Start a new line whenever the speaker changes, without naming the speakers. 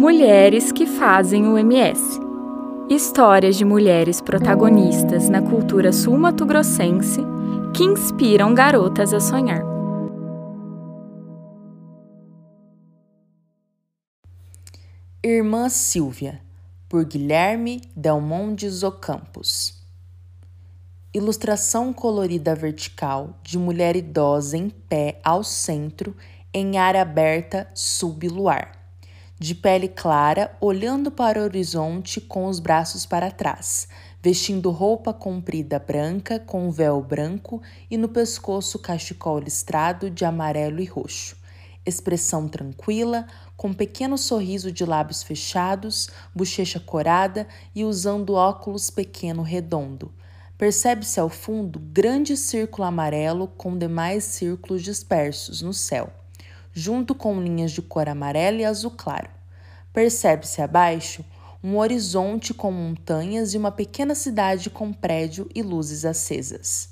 Mulheres que fazem o MS. Histórias de mulheres protagonistas na cultura sul-mato-grossense que inspiram garotas a sonhar.
Irmã Silvia, por Guilherme Delmondes Ocampos. Ilustração colorida vertical de mulher idosa em pé ao centro em área aberta subluar de pele clara, olhando para o horizonte com os braços para trás, vestindo roupa comprida branca com véu branco e no pescoço cachecol listrado de amarelo e roxo. Expressão tranquila, com pequeno sorriso de lábios fechados, bochecha corada e usando óculos pequeno redondo. Percebe-se ao fundo grande círculo amarelo com demais círculos dispersos no céu junto com linhas de cor amarela e azul claro. Percebe-se abaixo um horizonte com montanhas e uma pequena cidade com prédio e luzes acesas.